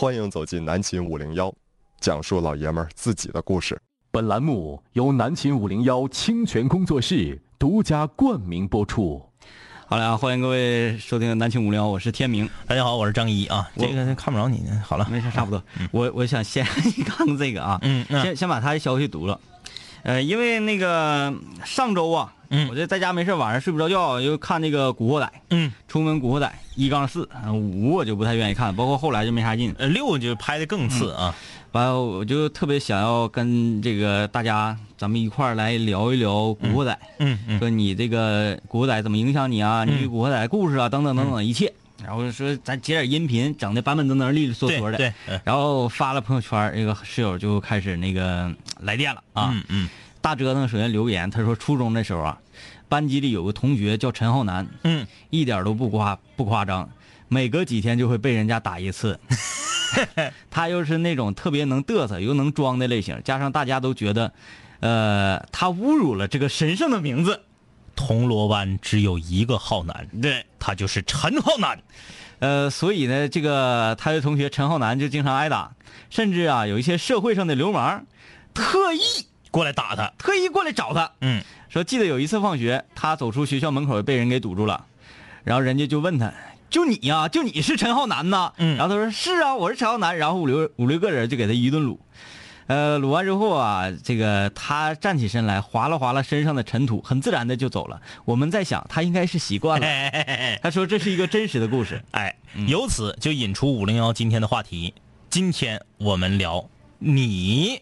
欢迎走进南秦五零幺，讲述老爷们儿自己的故事。本栏目由南秦五零幺清泉工作室独家冠名播出。好了啊，欢迎各位收听南秦五零幺，我是天明。大家好，我是张一啊。这个看不着你呢。好了，没事，差不多。我我想先 看看这个啊，嗯，先先把他的消息读了。呃，因为那个上周啊，嗯我这在家没事，晚上睡不着觉，就看那个《古惑仔》，嗯，出门《古惑仔》一杠四，呃五我就不太愿意看，包括后来就没啥劲。呃，六就拍的更次啊。完了，我就特别想要跟这个大家，咱们一块儿来聊一聊《古惑仔》嗯嗯说你这个《古惑仔》怎么影响你啊？你对《古惑仔》的故事啊，等等等等一切。然后说咱截点音频，整的板板正正、利利索索的。对对，嗯然后发了朋友圈，这个室友就开始那个来电了啊。嗯嗯大折腾首先留言，他说初中的时候啊，班级里有个同学叫陈浩南，嗯，一点都不夸不夸张，每隔几天就会被人家打一次。他又是那种特别能嘚瑟又能装的类型，加上大家都觉得，呃，他侮辱了这个神圣的名字。铜锣湾只有一个浩南，对，他就是陈浩南。呃，所以呢，这个他的同学陈浩南就经常挨打，甚至啊，有一些社会上的流氓，特意过来打他。特意过来找他，嗯说记得有一次放学，他走出学校门口被人给堵住了，然后人家就问他，就你呀、就你是陈浩南呐？嗯然后他说是啊，我是陈浩南。然后五六五六个人就给他一顿撸，呃，撸完之后啊，这个他站起身来，划拉划拉身上的尘土，很自然的就走了。我们在想，他应该是习惯了。哎哎哎哎他说这是一个真实的故事。哎，由此就引出五零幺今天的话题。今天我们聊你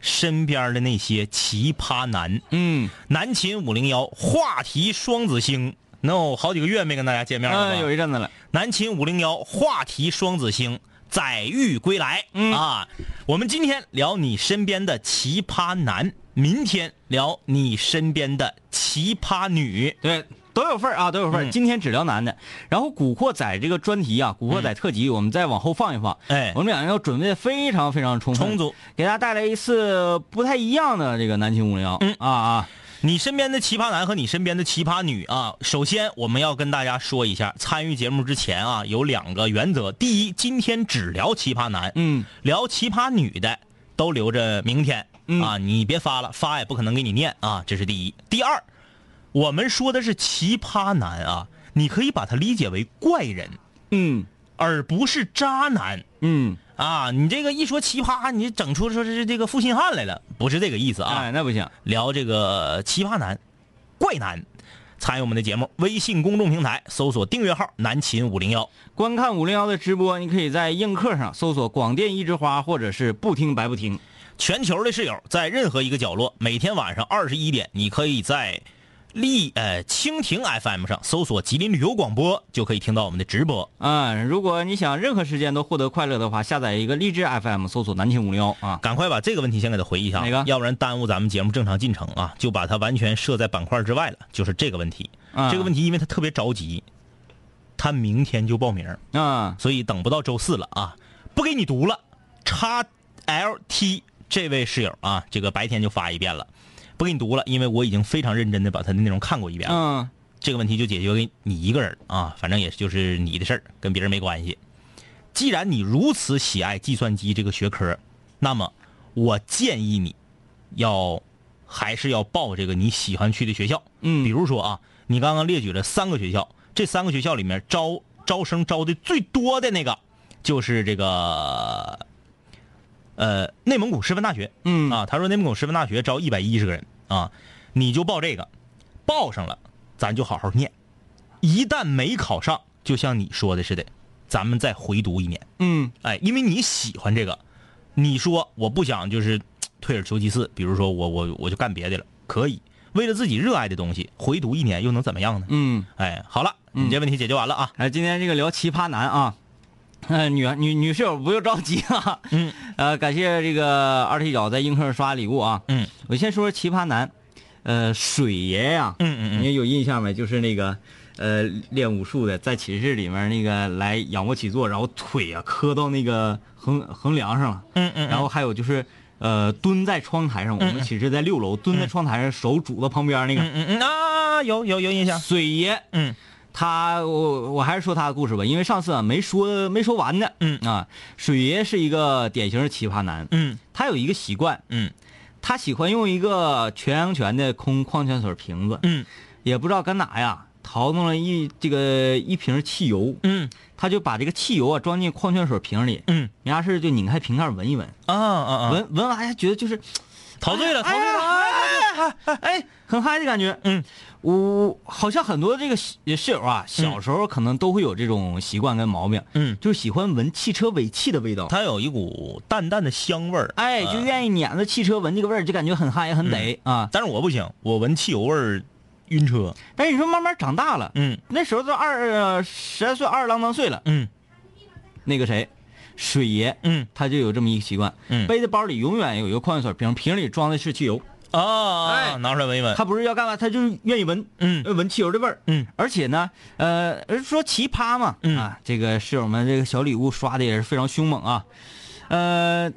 身边的那些奇葩男。嗯，南秦五零幺话题双子星，，no，好几个月没跟大家见面了吧？嗯，有一阵子了。南秦五零幺话题双子星载誉归来、嗯啊！我们今天聊你身边的奇葩男，明天聊你身边的奇葩女。对，都有份儿啊，都有份儿。嗯今天只聊男的，然后《古惑仔》这个专题啊，《古惑仔》特辑，我们再往后放一放。哎我们两个要准备的非常非常充分，充足，给大家带来一次不太一样的这个南青五零幺。嗯啊啊，你身边的奇葩男和你身边的奇葩女啊，首先我们要跟大家说一下，参与节目之前啊，有两个原则。第一，今天只聊奇葩男，嗯，聊奇葩女的都留着明天、嗯啊，你别发了，发也不可能给你念啊，这是第一。第二，我们说的是奇葩男啊，你可以把它理解为怪人，嗯而不是渣男嗯，啊。你这个一说奇葩，你整出说是这个负心汉来了，不是这个意思啊。哎，那不行。聊这个奇葩男、怪男，参与我们的节目，微信公众平台搜索订阅号“南秦五零幺观看五零幺的直播，你可以在映客上搜索“广电一枝花”或者是“不听白不听”。”。全球的室友在任何一个角落，每天晚上二十一点，你可以在荔呃蜻蜓 FM 上搜索“吉林旅游广播”，就可以听到我们的直播。嗯、如果你想任何时间都获得快乐的话，下载一个荔枝 FM，搜索“南青五零幺”啊。赶快把这个问题先给他回忆一下，哪个要不然耽误咱们节目正常进程啊！就把它完全设在板块之外了，就是这个问题。嗯这个问题，因为他特别着急，他明天就报名。啊，所以等不到周四了啊，不给你读了。叉 LT 这位室友啊，这个白天就发一遍了，不给你读了，因为我已经非常认真的把他的内容看过一遍了。嗯这个问题就解决给你一个人啊，反正也就是你的事儿，跟别人没关系。既然你如此喜爱计算机这个学科，那么我建议你要还是要报这个你喜欢去的学校。嗯比如说啊，你刚刚列举了三个学校，这三个学校里面招招生招的最多的那个就是这个呃内蒙古师范大学。嗯啊，他说内蒙古师范大学招一百一十个人啊，你就报这个，报上了，咱就好好念。一旦没考上，就像你说的似的，咱们再回读一年。嗯哎，因为你喜欢这个，你说我不想就是退而求其次，比如说我我我就干别的了，可以为了自己热爱的东西回读一年又能怎么样呢？嗯。哎，好了，你这问题解决完了啊。哎，今天这个聊奇葩男啊，呃，女女女室友不用着急啊，嗯，呃，感谢这个二踢脚在映客刷礼物啊，嗯，我先说说奇葩男，呃，水爷呀、嗯嗯嗯。你有印象没？就是那个呃练武术的，在寝室里面那个来仰卧起坐，然后腿啊磕到那个横横梁上了，嗯嗯，然后还有就是呃蹲在窗台上，我们寝室在六楼，蹲在窗台上，手拄到旁边那个、嗯嗯嗯啊，有有有印象。水爷，嗯他我我还是说他的故事吧，因为上次啊没说没说完呢。嗯。啊，水爷是一个典型的奇葩男。嗯。他有一个习惯，嗯。他喜欢用一个全阳泉的空矿泉水瓶子，嗯。也不知道搁哪呀，淘弄了一这个一瓶汽油，嗯。他就把这个汽油啊装进矿泉水瓶里，嗯。没啥事就拧开瓶盖闻一闻，啊啊啊！闻闻完还觉得就是陶醉了，陶哎醉了！哎哎哎，很嗨的感觉。嗯，我好像很多这个室室友啊，小时候可能都会有这种习惯跟毛病，嗯，就喜欢闻汽车尾气的味道。它有一股淡淡的香味儿。哎，就愿意撵着汽车闻这个味儿，就感觉很嗨很得、啊。但是我不行，我闻汽油味儿晕车。但是你说慢慢长大了，嗯那时候都二呃十来岁、二十郎当岁了，嗯那个谁，水爷，嗯他就有这么一个习惯，嗯背的包里永远有一个矿泉水瓶，瓶里装的是汽油。啊拿出来闻一闻。他不是要干嘛，他就是愿意闻，嗯。呃闻汽油的味儿。嗯。而且呢，呃，说奇葩嘛，嗯。啊，这个室友们这个小礼物刷的也是非常凶猛啊，呃，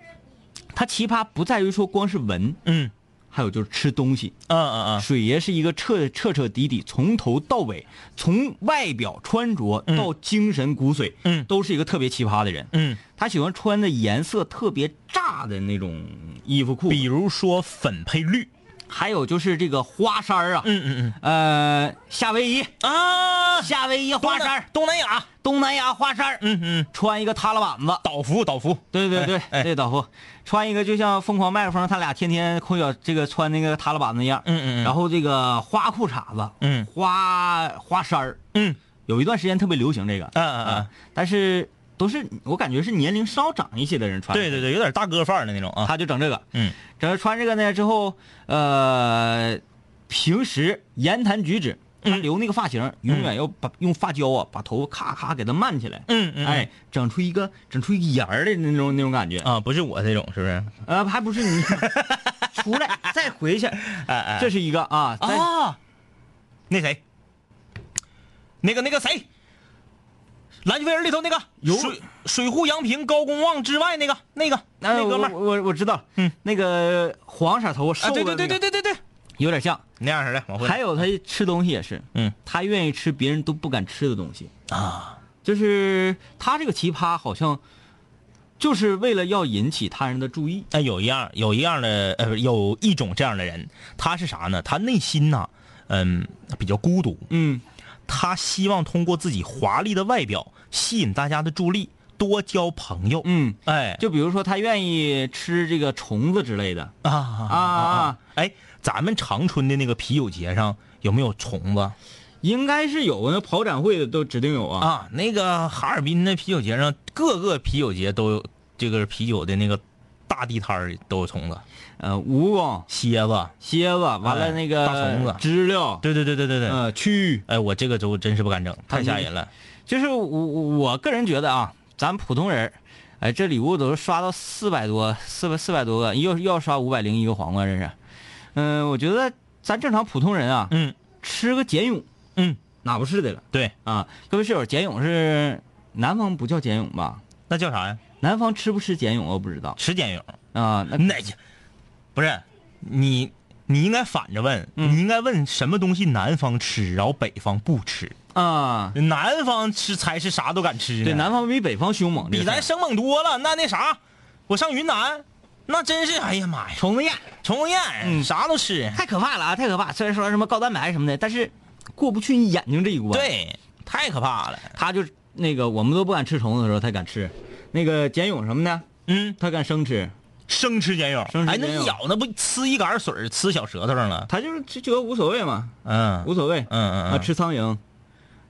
他奇葩不在于说光是闻，嗯还有就是吃东西。嗯嗯嗯！水爷是一个彻彻彻底底从头到尾，从外表穿着到精神骨髓，嗯都是一个特别奇葩的人。嗯，他喜欢穿的颜色特别炸的那种衣服裤，比如说粉配绿。还有就是这个花衫儿啊，嗯嗯嗯。呃，夏威夷，嗯啊，夏威夷花衫儿，东南亚。东南亚花衫儿，嗯嗯，穿一个塌拉板子，岛服岛服。对对对，对导夫，穿一个就像疯狂麦克风他俩天天空小这个穿那个塌拉板子一样，嗯嗯嗯。然后这个花裤衩子，嗯。花花衫儿，嗯。有一段时间特别流行这个，嗯嗯嗯！但是都是我感觉是年龄稍长一些的人穿，对对对，有点大哥范儿的那种啊。他就整这个，嗯。整穿这个呢之后，呃，平时言谈举止，他留那个发型，永远要把用发胶啊，把头咔咔给它漫起来，嗯嗯，哎，整出一个整出一个沿儿的那种那种感觉，啊，不是我这种，是不是？呃，还不是你。出来再回去，哎哎，这是一个啊，再啊，那谁，那个那个谁，蓝巨飞人里头那个有。水水户洋平高公望之外那个那个哎那哥们儿，我我我知道，嗯，那个黄色头发啊，瘦的、对对对对，对对对，有点像。那样似的，还有他吃东西也是，嗯。他愿意吃别人都不敢吃的东西，啊，就是他这个奇葩好像就是为了要引起他人的注意。哎，有一样有一样的呃，有一种这样的人，他是啥呢？他内心呐，嗯，比较孤独，嗯，他希望通过自己华丽的外表吸引大家的注意，多交朋友。嗯，哎，就比如说他愿意吃这个虫子之类的啊啊啊啊，哎，咱们长春的那个啤酒节上有没有虫子应该是有那跑展会的都指定有啊。啊？那个哈尔滨那啤酒节上，各个啤酒节都有这个啤酒的那个大地摊儿都有虫子，呃，蜈蚣、蝎子。蝎子，完了哎那个大虫子知了，对对对对对对。呃，蛆，哎，我这个周真是不敢整，太吓人了。就是我我我个人觉得啊，咱普通人，哎，这礼物都是刷到四百多，四百四百多个，又又要刷五百零一个黄瓜，这是。嗯、我觉得咱正常普通人啊，嗯吃个茧蛹嗯，哪不是的了对，啊？各位室友，茧蛹是南方不叫茧蛹吧？那叫啥呀？南方吃不吃茧蛹我不知道吃茧蛹。啊。那那不是你，你应该反着问，嗯你应该问什么东西南方吃，然后北方不吃。啊，南方吃才是啥都敢吃，对，南方比北方凶猛，比咱生猛多了。那那啥，我上云南，那真是哎呀妈呀，虫子宴虫子宴，嗯啥都吃。太可怕了啊，太可怕！虽然说什么高蛋白什么的，但是过不去你眼睛这一关。。对，太可怕了。他就那个我们都不敢吃虫子的时候，他敢吃。那个茧蛹什么的，嗯，他敢生吃，生吃碱蛹，哎，那一咬那不呲一杆水儿呲小舌头上了。他就是就觉得无所谓嘛，嗯。无所谓。嗯嗯啊，嗯，吃苍蝇，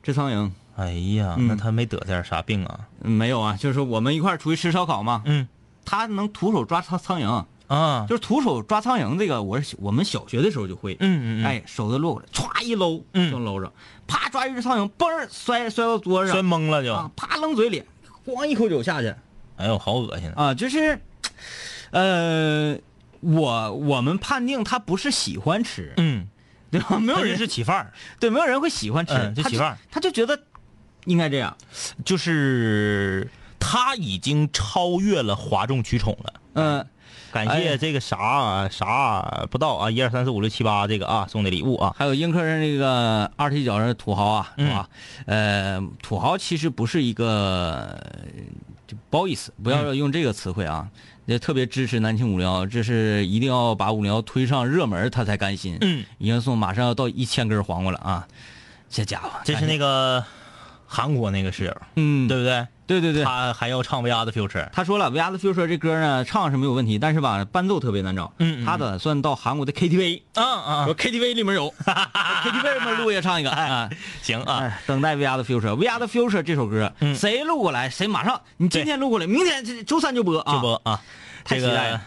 吃苍蝇、哎呀，嗯。那他没得点啥病啊？嗯没有啊，就是说我们一块儿出去吃烧烤嘛，嗯。他能徒手抓苍苍蝇，啊，就是徒手抓苍蝇这个，我是我们小学的时候就会，嗯嗯嗯，哎，手都落过来，歘一搂，嗯。就搂着，啪抓一只苍蝇，嘣儿摔摔到桌上。摔上，懵了就，啊，啪扔嘴里，咣一口酒下去，哎呦，好恶心。啊！啊，就是，呃，我我们判定他不是喜欢吃，嗯，对吧？没有人是起范儿，对，没有人会喜欢吃，嗯就起范儿他就觉得应该这样，就是他已经超越了哗众取宠了。嗯、感哎谢这个啥啥不到啊，一二三四五六七八这个啊送的礼物啊，还有英客人这个二踢脚上的土豪啊，嗯是吧？呃，土豪其实不是一个，就不好意思，不要用这个词汇啊。也特别支持南青五零幺，这是一定要把五零幺推上热门，他才甘心。嗯，已经送马上要到一千根黄瓜了啊！这家伙，这是那个韩国那个室友，嗯，对不对？对对对，他还要唱《We Are the Future》，他说了，《We Are the Future》这歌呢，唱是没有问题，但是吧，伴奏特别难找。嗯嗯。他打算到韩国的 KTV，嗯嗯，说 KTV 里面有，KTV 里面录也唱一个啊。行啊，哎，等待《We Are the Future》，《We Are the Future》这首歌，嗯。谁录过来，谁马上，你今天录过来，明天这周三就播啊。就播啊，这个太期待了。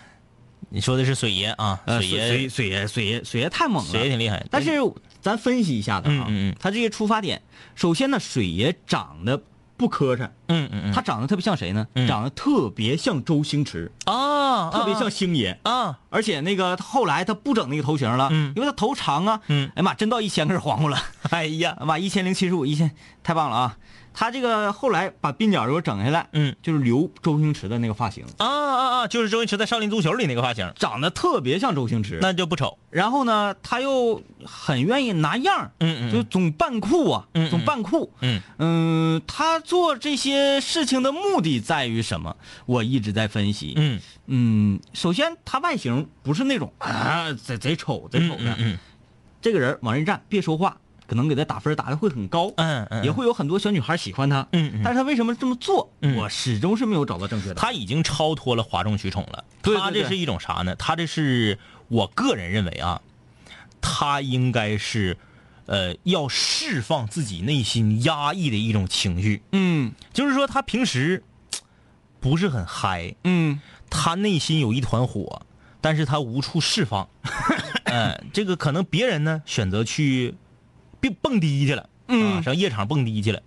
你说的是水爷啊，呃，水爷水水爷水爷水爷太猛了，水爷挺厉害，但是咱分析一下子啊，嗯嗯嗯。他这些出发点，首先呢，水爷长得不磕碜，嗯嗯嗯，他长得特别像谁呢？嗯长得特别像周星驰，啊，特别像星爷。啊，而且那个后来他不整那个头型了，嗯因为他头长啊，嗯哎呀妈，真到一千根黄瓜了，哎呀，妈一千零七十五，一千太棒了啊！他这个后来把鬓角给我整下来，嗯。就是留周星驰的那个发型，啊啊啊，就是周星驰在《少林足球》里那个发型，长得特别像周星驰。那就不丑，然后呢，他又很愿意拿样儿嗯嗯。就总扮酷啊，总扮酷。嗯。嗯，他做这些事情的目的在于什么？我一直在分析。嗯。嗯，首先他外形不是那种啊贼贼丑贼丑的，嗯嗯这个人往这一站别说话，可能给他打分打的会很高，嗯嗯，也会有很多小女孩喜欢他。嗯嗯但是他为什么这么做？嗯我始终是没有找到正确的。他已经超脱了哗众取宠了。对对对他这是一种啥呢？他这是我个人认为啊，他应该是，呃，要释放自己内心压抑的一种情绪。嗯就是说，他平时不是很嗨，嗯他内心有一团火，但是他无处释放。嗯，这个可能别人呢选择去蹦蹦迪去了，嗯啊，上夜场蹦迪去了。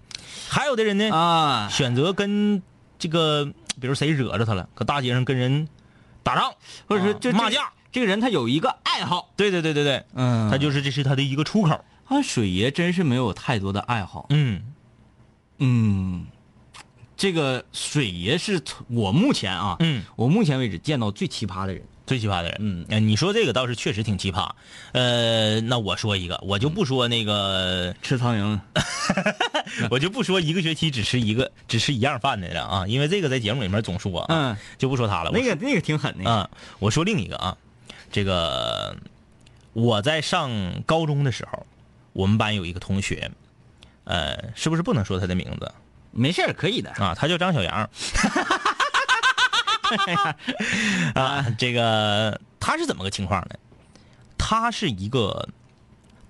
还有的人呢，啊，选择跟这个，比如谁惹着他了，搁大街上跟人打仗，啊或者说就骂架。。这个人他有一个爱好，对对对对对，嗯他就是这是他的一个出口。啊，水爷真是没有太多的爱好。嗯嗯，这个水爷是我目前啊，嗯，我目前为止见到最奇葩的人。最奇葩的人。嗯呃你说这个倒是确实挺奇葩。呃，那我说一个，我就不说那个，吃苍蝇，我就不说一个学期只吃一个只吃一样饭的了啊，因为这个在节目里面总说啊，嗯，就不说他了。那个那个挺狠的。啊，我说另一个啊，这个我在上高中的时候，我们班有一个同学，呃，是不是不能说他的名字没事儿可以的。啊？他叫张小杨。啊，这个他是怎么个情况呢？他是一个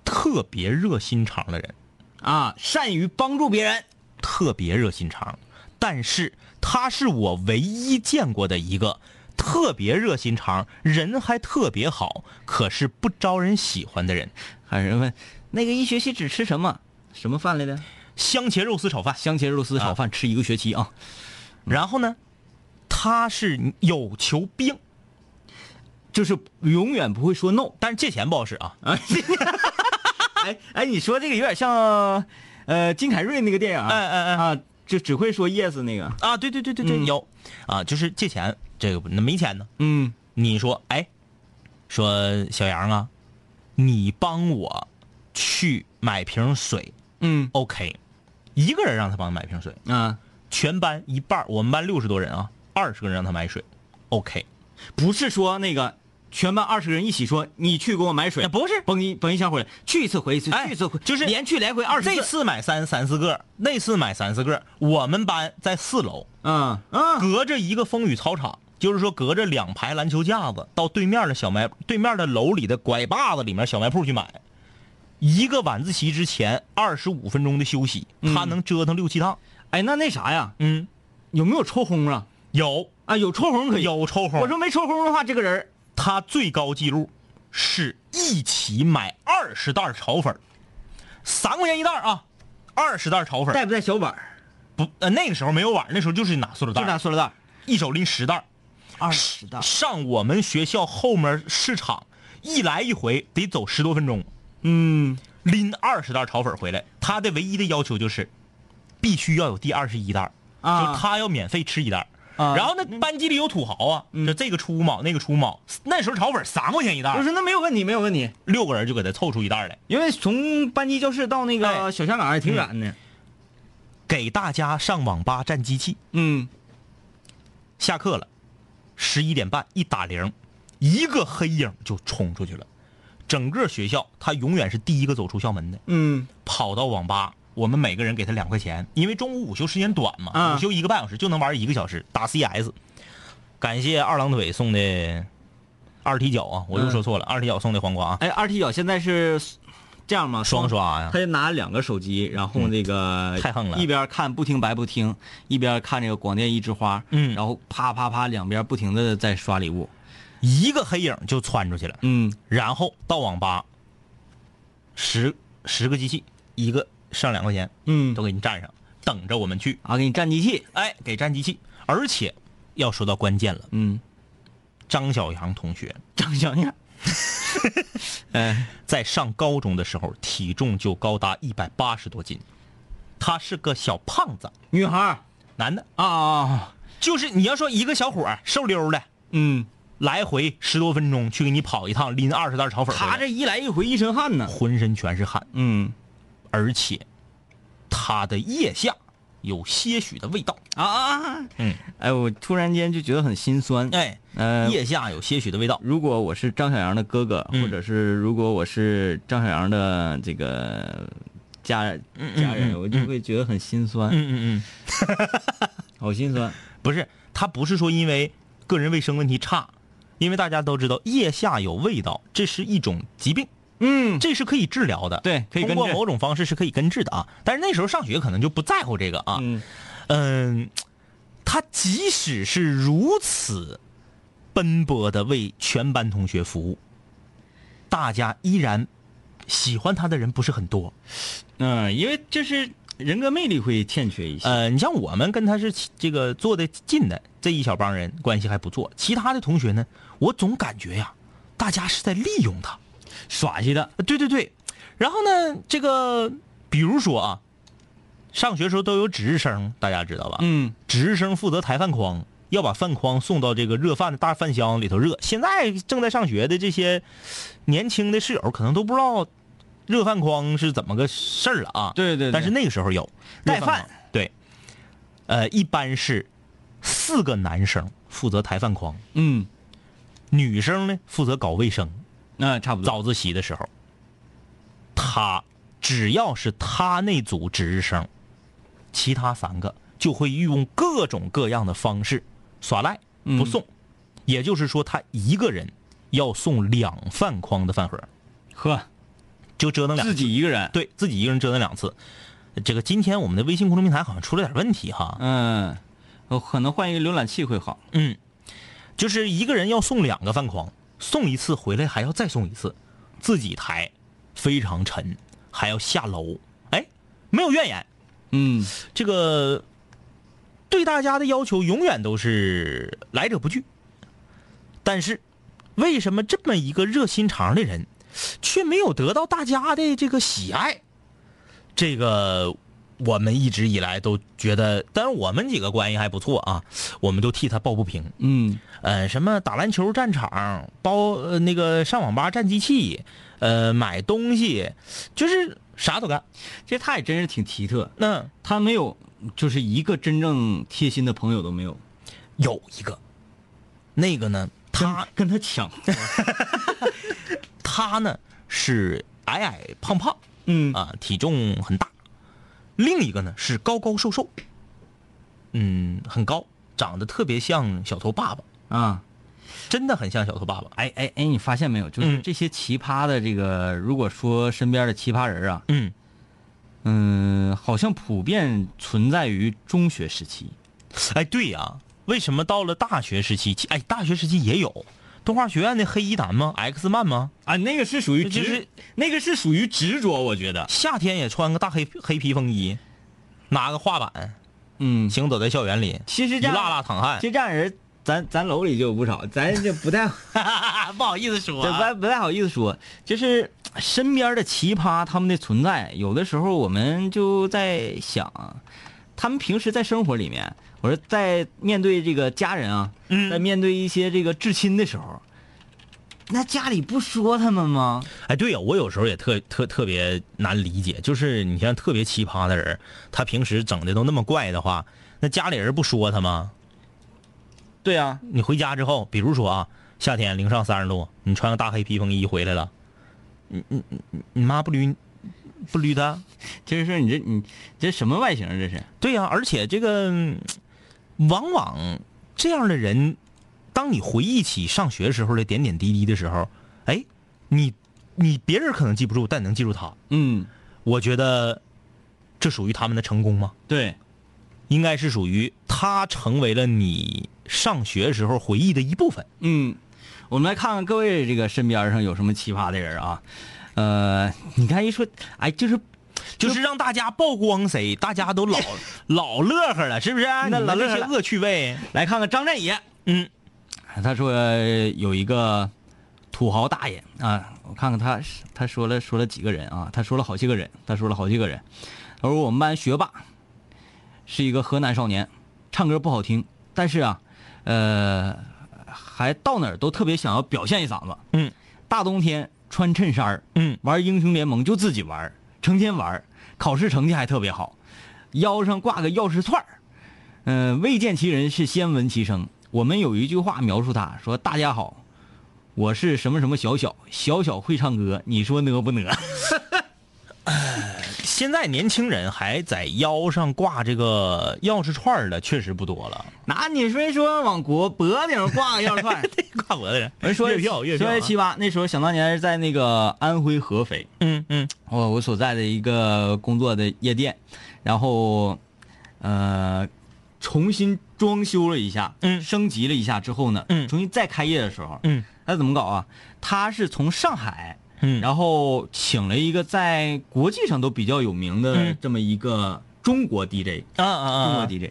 特别热心肠的人，啊，善于帮助别人。特别热心肠，但是他是我唯一见过的一个特别热心肠，人还特别好，可是不招人喜欢的人。还有人问，那个一学期只吃什么什么饭来的？香茄肉丝炒饭，香茄肉丝炒饭吃一个学期啊。然后呢，他是有求必应，就是永远不会说 no。但是借钱不好使啊。啊，哎哎，你说这个有点像，呃，金凯瑞那个电影啊，哎哎哎啊，就只会说 yes 那个，啊，对对对对对，嗯。有。啊，就是借钱，这个那没钱呢。嗯。你说，哎，说小杨啊，你帮我去买瓶水嗯，OK，一个人让他帮你买瓶水，啊，全班一半，我们班六十多人啊，二十个人让他买水，OK，不是说那个全班二十个人一起说你去给我买水，哎不是。蹦一蹦一下回来，去一次回一次，哎去一次回，就是连去来回二十这次买三三四个，那次买三四个，我们班在四楼，嗯。嗯。隔着一个风雨操场，就是说隔着两排篮球架子，到对面的小卖对面的楼里的拐把子里面小卖铺去买。一个晚自习之前二十五分钟的休息，他能折腾六七趟。哎，那那啥呀，嗯，有没有抽空啊？有啊，有抽红可以。有抽红。我说没抽红的话，这个人他最高记录是一起买二十袋炒粉儿三块钱一袋啊，二十袋炒粉带不带小碗？不，呃，那个时候没有碗，那时候就是拿塑料袋就，拿塑料袋，一手拎十袋。二十袋。上我们学校后面市场，一来一回得走十多分钟，嗯，拎二十袋炒粉回来。他的唯一的要求就是，必须要有第二十一袋就他要免费吃一袋儿。啊然后那班级里有土豪啊，嗯就这个出五毛，那个出五毛。那时候炒粉三块钱一袋儿，我说那没有问题，没有问题，六个人就给他凑出一袋来，因为从班级教室到那个哎小香港还挺远的。给大家上网吧占机器。嗯，下课了，十一点半一打铃，一个黑影就冲出去了。整个学校他永远是第一个走出校门的，嗯跑到网吧。我们每个人给他两块钱，因为中午午休时间短嘛，啊。午休一个半小时就能玩一个小时，打 CS。感谢二郎腿送的二踢脚啊，我又说错了，二踢脚送的黄瓜啊，哎，二踢脚现在是这样吗？双刷呀他，就拿两个手机，然后那个、太横了。一边看不听白不听，一边看这个广电一枝花，嗯。然后啪啪啪两边不停的在刷礼物，一个黑影就窜出去了。嗯。然后到网吧，十十个机器，一个上两块钱，嗯。都给你占上，等着我们去。啊，给你占机器，哎，给占机器，而且要说到关键了，嗯，张小杨同学张小样，哎，在上高中的时候体重就高达一百八十多斤，他是个小胖子，女孩男的，啊，就是你要说一个小伙儿瘦溜的，嗯，来回十多分钟去给你跑一趟，拎二十袋炒粉，他这一来一回一身汗呢，浑身全是汗，嗯而且他的腋下有些许的味道，啊嗯，哎，我突然间就觉得很心酸，哎，呃，腋下有些许的味道，如果我是张小阳的哥哥，嗯。或者是如果我是张小阳的这个家嗯家人，嗯我就会觉得很心酸，嗯嗯嗯。好心酸。不是，他不是说因为个人卫生问题差，因为大家都知道腋下有味道，这是一种疾病，嗯，这是可以治疗的，对可以通过某种方式是可以根治的啊。但是那时候上学可能就不在乎这个啊，嗯嗯，他即使是如此奔波的为全班同学服务，大家依然喜欢他的人不是很多。嗯，因为就是人格魅力会欠缺一些。呃，你像我们跟他是这个坐的近的这一小帮人关系还不错，其他的同学呢，我总感觉呀，大家是在利用他。耍去的，呃对对对，然后呢，这个比如说啊，上学时候都有值日生，大家知道吧？嗯，值日生负责抬饭筐，要把饭筐送到这个热饭的大饭箱里头热。现在正在上学的这些年轻的室友可能都不知道热饭筐是怎么个事儿了啊。对对对。但是那个时候有。带热饭对，呃，一般是四个男生负责抬饭筐，嗯，女生呢负责搞卫生。那差不多。早自习的时候，他只要是他那组值日生，其他三个就会用各种各样的方式耍赖不送，也就是说，他一个人要送两饭筐的饭盒，呵，就折腾两次。自己一个人，对自己一个人折腾两次。这个今天我们的微信公众平台好像出了点问题哈，嗯，我可能换一个浏览器会好。嗯，就是一个人要送两个饭筐，送一次回来还要再送一次，自己抬，非常沉，还要下楼。哎，没有怨言，嗯，这个对大家的要求永远都是来者不拒。但是，为什么这么一个热心肠的人，却没有得到大家的这个喜爱？这个我们一直以来都觉得，当然我们几个关系还不错啊，我们都替他抱不平。嗯，呃，什么打篮球占场，包呃那个上网吧占机器，呃买东西，就是啥都干。其实他也真是挺奇特，那他没有就是一个真正贴心的朋友都没有，有一个，那个呢，他跟他抢。他呢是矮矮胖胖嗯。啊，体重很大；另一个呢是高高瘦瘦，嗯，很高，长得特别像小头爸爸，啊，真的很像小头爸爸。哎哎哎，你发现没有？就是嗯这些奇葩的这个，如果说身边的奇葩人啊，嗯，嗯，好像普遍存在于中学时期。哎，对呀、为什么到了大学时期，哎，大学时期也有动画学院的黑衣男吗？X 曼吗？啊，那个是属于执，就是那个是属于执着，我觉得。夏天也穿个大黑黑皮风衣，拿个画板，嗯，行走在校园里，其实这样辣辣淌汗其。实这样人，咱咱楼里就有不少，咱就不太 不好意思说这不太不太好意思说，就是身边的奇葩他们的存在，有的时候我们就在想，他们平时在生活里面，我说在面对这个家人啊，嗯在面对一些这个至亲的时候，那家里不说他们吗？哎，对呀、我有时候也特特特别难理解，就是你像特别奇葩的人，他平时整的都那么怪的话，那家里人不说他吗？对啊，你回家之后，比如说啊，夏天零上三十度，你穿个大黑披风衣回来了，你你你你你妈不捋不捋他？就是说你这你这什么外形啊这是？对呀、而且这个嗯往往这样的人，当你回忆起上学时候的点点滴滴的时候，哎，你你别人可能记不住，但你能记住他。嗯，我觉得这属于他们的成功吗？对，应该是属于他成为了你上学时候回忆的一部分。嗯，我们来看看各位这个身边上有什么奇葩的人啊？呃，你看一说，哎，就是就是让大家曝光谁，大家都老 老乐呵了，是不是？那乐呵了些恶趣味，来看看张振野，嗯，他说有一个土豪大爷啊，我看看他他说了说了几个人啊，他说了好些个人，他说了好几个人。他说我们班学霸是一个河南少年，唱歌不好听，但是啊，呃，还到哪儿都特别想要表现一嗓子。嗯，大冬天穿衬衫儿嗯玩英雄联盟就自己玩，成天玩，考试成绩还特别好，腰上挂个钥匙串儿。嗯、未见其人是先闻其声。我们有一句话描述他说：“大家好，我是什么什么小小小小会唱歌，你说呢不呢 现在年轻人还在腰上挂这个钥匙串的，确实不多了。？”那你说说往脖脖顶挂个钥匙串，挂脖子上，人说月票月票啊、说七八，那时候想当年是在那个安徽合肥，嗯嗯。我我所在的一个工作的夜店，然后呃重新装修了一下，嗯。升级了一下之后呢，嗯。重新再开业的时候，嗯。他怎么搞啊？他是从上海，嗯，然后请了一个在国际上都比较有名的嗯这么一个中国 DJ，、啊啊中国啊，DJ。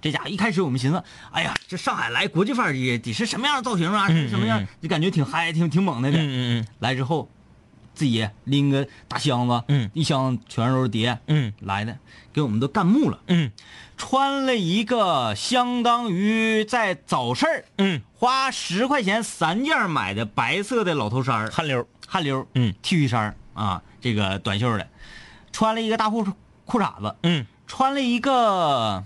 这家伙一开始我们寻思，哎呀，这上海来国际范儿 DJ 得是什么样的造型啊？是什么样嗯嗯？就感觉挺嗨、挺挺猛的。的嗯嗯来之后，自己拎个大箱子，嗯一箱全都是碟，嗯来的，给我们都干木了。嗯穿了一个相当于在早市儿嗯，花十块钱三件买的白色的老头衫儿汗流，汗流，嗯，T 恤衫儿啊，这个短袖的，穿了一个大裤裤衩子，嗯。穿了一个，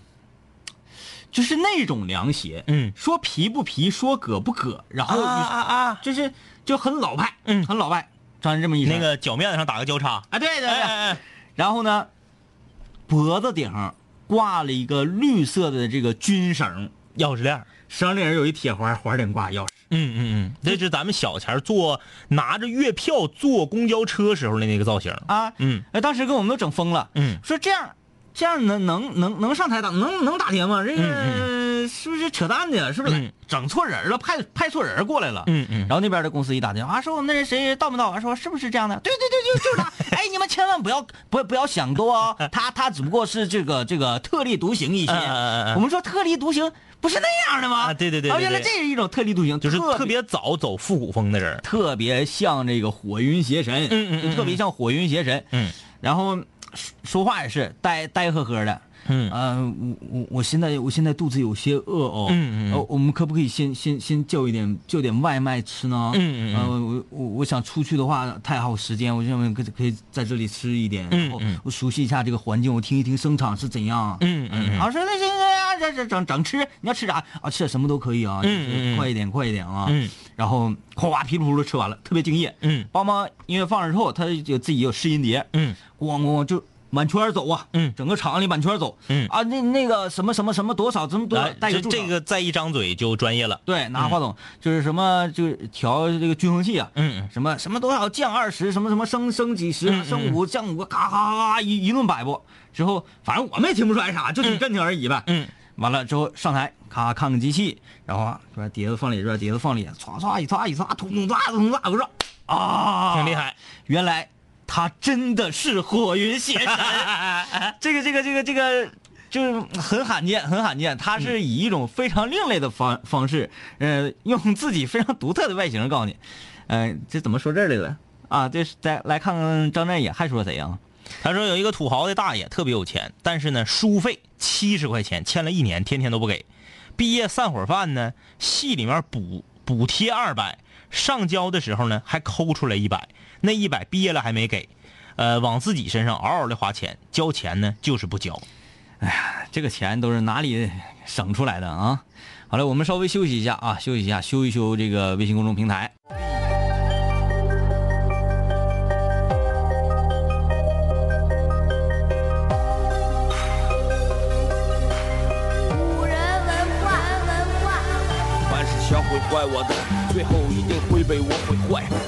就是那种凉鞋，嗯。说皮不皮，说革不革，然后啊啊啊，就是就很老派，嗯。很老派，穿这么一身。那个脚面子上打个交叉，啊，对对对，哎哎哎，然后呢，脖子顶上挂了一个绿色的这个军绳，钥匙链儿。绳顶上有一铁环，环顶挂钥匙。嗯嗯嗯，这是咱们小前坐拿着月票坐公交车时候的那个造型。啊，嗯哎，当时给我们都整疯了，嗯说这样这样能能能能上台打能能打碟吗？这个、是不是扯淡的？是不是、嗯整错人了？派派错人过来了？嗯嗯然后那边的公司一打电话说我们那人谁到没到啊？说是不是这样的？对对对，就就是他。哎，你们千万不要不不要想多哦，他他只不过是这个这个特立独行一些。嗯我们说特立独行不是那样的吗？啊对对对对啊，原来这是一种特立独行，就是特特别早走复古风的人。特别像这个火云邪神，嗯嗯嗯特别像火云邪神，嗯然后说说话也是呆呆呵呵的，嗯。啊、我我我现在我现在肚子有些饿哦，嗯嗯我们可不可以先先先叫一点叫点外卖吃呢？嗯嗯我我我想出去的话太耗时间，我认为可可以在这里吃一点，然后嗯。嗯我熟悉一下这个环境，我听一听声场是怎样，嗯嗯嗯。啊说那行行这这整整吃，你要吃啥啊？吃什么都可以啊，嗯嗯嗯快一点快一点啊，嗯然后哗哗噼里扑噜吃完了，特别敬业，嗯帮忙音乐放上之后，他有自己有试音碟，嗯咣咣就满圈走啊，嗯。整个厂里满圈走，嗯。啊，那那个什么什么什么多少这么多带个这个再一张嘴就专业了。对，拿话筒、就是什么就是调这个均衡器啊，嗯什么什么多少降二十，什么什么升升几十，升五降五，咔咔咔咔一一顿摆布，之后反正我们也听不出来啥，就挺震听而已呗。嗯。完了之后上台，咔看看机器，然后啊这边碟子放里，这边碟子放里，唰唰一唰一唰，通通唰通唰，我说啊，挺厉害。原来他真的是火云邪神，这个这个这个这个就是很罕见，很罕见。他是以一种非常另类的方方式，呃，用自己非常独特的外形告诉你，呃，这怎么说这儿来了啊？这是再来看看张占野还说谁啊？他说有一个土豪的大爷特别有钱，但是呢，书费七十块钱，欠了一年，天天都不给。毕业散伙饭呢，系里面补补贴二百，上交的时候呢还抠出来一百，那一百毕业了还没给，呃，往自己身上嗷嗷的花钱，交钱呢就是不交。哎呀这个钱都是哪里省出来的啊？好了，我们稍微休息一下啊，休息一下，修一修这个微信公众平台。古人文化，文化。凡是想毁坏我的，最后一定会被我毁坏；凡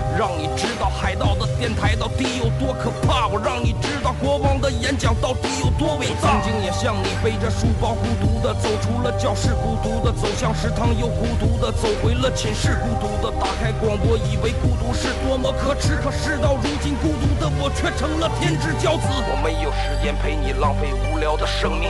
让你知道海盗的电台到底有多可怕，我让你知道国王的演讲到底有多伟大。曾经也像你背着书包孤独的走出了教室，孤独的走向食堂，又孤独的走回了寝室，孤独的打开广播，以为孤独是多么可耻，可事到如今，孤独的我却成了天之骄子。我没有时间陪你浪费无聊的生命。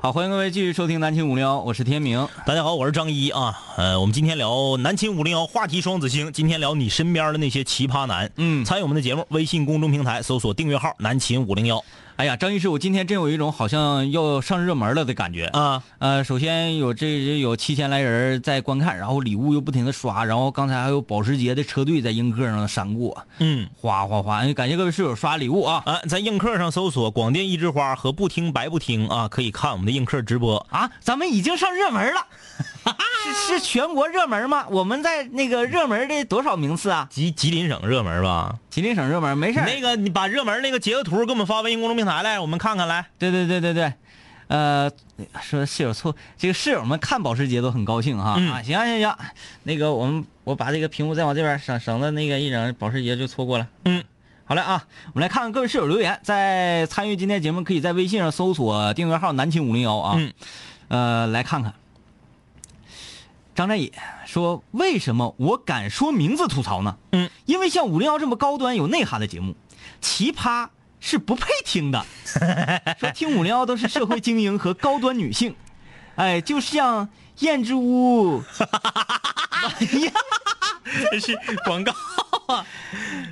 好，欢迎各位继续收听南秦五零幺，我是天明。大家好，我是张一啊。呃，我们今天聊南秦五零幺话题双子星，今天聊你身边的那些奇葩男。嗯参与我们的节目，微信公众平台搜索订阅号“南秦五零幺哎呀，张医师，我今天真有一种好像要上热门了的感觉”。啊。呃，首先有这有七千来人在观看，然后礼物又不停的刷，然后刚才还有保时捷的车队在映客上闪过，嗯哗哗哗！哎感谢各位室友刷礼物啊啊，在映客上搜索“广电一枝花”和“不听白不听”啊，可以看我们的映客直播。啊！咱们已经上热门了，是是全国热门吗？我们在那个热门的多少名次啊？吉吉林省热门吧？吉林省热门没事儿那个，你把热门那个截个图给我们发微信公众平台来，我们看看来。对对对对对，呃，说室友错，这个室友们看保时捷都很高兴哈、嗯啊！行行行，那个我们我把这个屏幕再往这边省省的那个一整保时捷就错过了。嗯，好嘞啊，我们来看看各位室友留言，在参与今天节目可以在微信上搜索订阅号“南青五零幺”啊，嗯呃，来看看。张占野说：“为什么我敢说名字吐槽呢？嗯，因为像五零幺这么高端有内涵的节目，奇葩是不配听的。说听五零幺都是社会精英和高端女性，哎，就像燕之屋，哎呀，这是广告。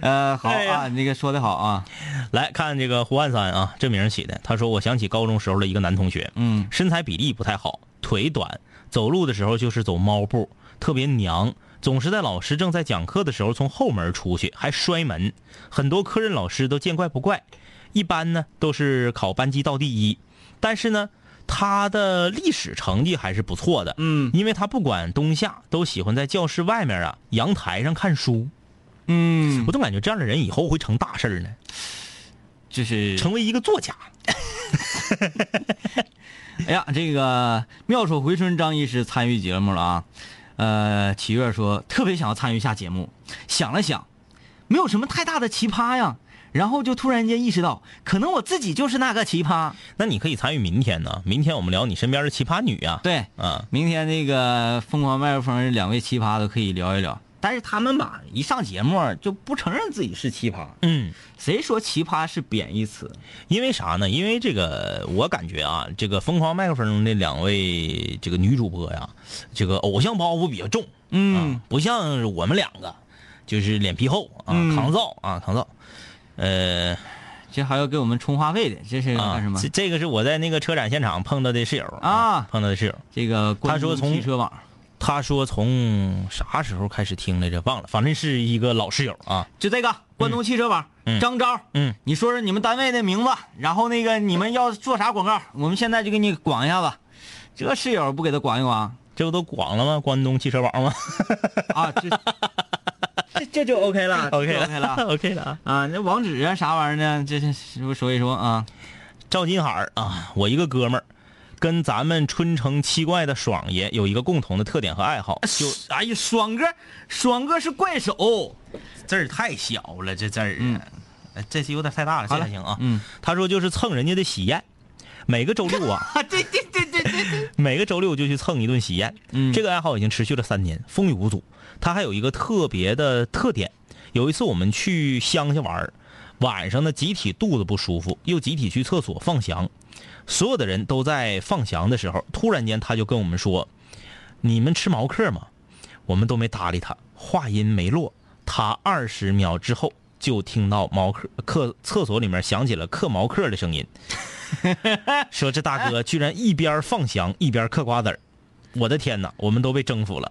呃，好啊，那个说的好啊，来看这个胡汉三啊，这名儿起的。他说：“我想起高中时候的一个男同学，嗯身材比例不太好，腿短，走路的时候就是走猫步，特别娘，总是在老师正在讲课的时候从后门出去，还摔门，很多科任老师都见怪不怪。一般呢都是考班级倒第一，但是呢他的历史成绩还是不错的，嗯因为他不管冬夏都喜欢在教室外面啊阳台上看书。嗯我，总感觉这样的人以后会成大事儿呢，就是成为一个作家。哎呀，这个妙手回春张医师参与节目了啊。呃，七月说特别想要参与一下节目，想了想，没有什么太大的奇葩呀，然后就突然间意识到，可能我自己就是那个奇葩。那你可以参与明天呢？明天我们聊你身边的奇葩女啊。对，啊，明天那个疯狂麦克风两位奇葩都可以聊一聊，但是他们吧，一上节目就不承认自己是奇葩。嗯，谁说奇葩是贬义词？因为啥呢？因为这个，我感觉啊，这个疯狂麦克风那两位这个女主播呀，这个偶像包袱比较重，嗯啊，不像我们两个，就是脸皮厚啊，嗯抗造啊，抗造。呃这还要给我们充话费的，这是啊干什么？这这个是我在那个车展现场碰到的室友啊碰到的室友。这个他说从汽车网，他说从啥时候开始听来着？忘了，反正是一个老室友啊。就这个关东汽车网，嗯张昭，嗯，你说说你们单位的名字，然后那个你们要做啥广告，我们现在就给你广一下子。这室友不给他广一广，这不都广了吗？关东汽车网吗啊，这这 这就 OK 了？OK 了 OK 了，OK 了啊。啊，那网址啊啥玩意儿呢？这这说说一说啊，赵金海啊，我一个哥们儿，跟咱们春城七怪的爽爷有一个共同的特点和爱好，就哎呀，爽哥，爽哥是怪手，字儿太小了，这字儿，嗯。呃这是有点太大了，这好了还行啊。嗯，他说就是蹭人家的喜宴，每个周六啊，啊，对对对对对对，每个周六就去蹭一顿喜宴。嗯。这个爱好已经持续了三年，风雨无阻。他还有一个特别的特点，有一次我们去乡下玩儿晚上呢集体肚子不舒服，又集体去厕所放翔，所有的人都在放翔的时候，突然间他就跟我们说：“你们吃毛嗑吗？”我们都没搭理他，话音没落，他二十秒之后就听到毛嗑课厕所里面响起了嗑毛嗑的声音。说这大哥居然一边放翔一边嗑瓜子儿，我的天哪，我们都被征服了。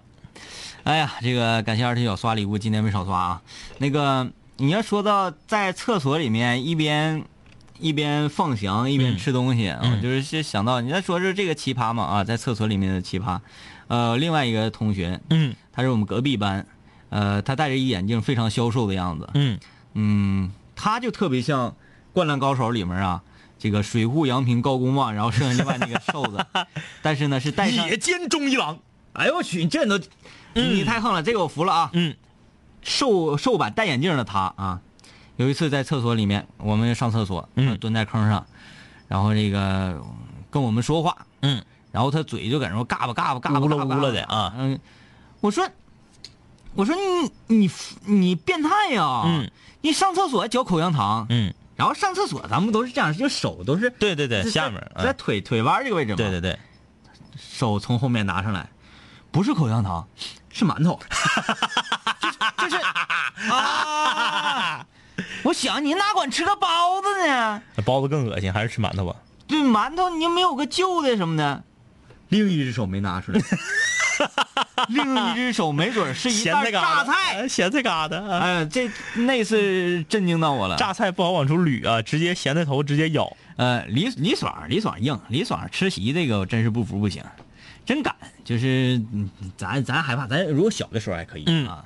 哎呀，这个感谢二踢脚刷礼物，今天没少刷啊。那个你要说到在厕所里面一边一边放翔一边吃东西啊，嗯就是是想到你在说是这个奇葩嘛啊，在厕所里面的奇葩。呃，另外一个同学，嗯他是我们隔壁班，呃，他戴着一眼镜，非常消瘦的样子。嗯，嗯，他就特别像《灌篮高手》里面啊，这个水户洋平、高公望，然后剩下另外那个瘦子，但是呢是戴上，野间忠一郎。哎呦我去，你这人都，你太横了，这个我服了啊。嗯瘦瘦版戴眼镜的他啊，有一次在厕所里面，我们上厕所，嗯。蹲在坑上，然后这个跟我们说话，嗯，然后他嘴就搁那说嘎巴嘎巴嘎巴嘎巴呜了的啊。嗯，我说，我说你你你变态呀、嗯，你上厕所嚼口香糖，嗯，然后上厕所咱们都是这样，就手都是对对对，下面在嗯。腿腿弯这个位置嘛，对对对，手从后面拿上来，不是口香糖，是馒头，就是就是啊！我想你哪管吃个包子呢？那包子更恶心，还是吃馒头吧？对，馒头你又没有个旧的什么的，另一只手没拿出来，另一只手没准是一袋榨菜。呃咸菜疙瘩啊，哎，这那次震惊到我了。榨菜不好往出捋啊，直接咸菜头直接咬。呃，李李爽，李爽硬，李爽吃席这个我真是不服不行，真敢。就是嗯咱咱害怕，咱如果小的时候还可以、嗯啊。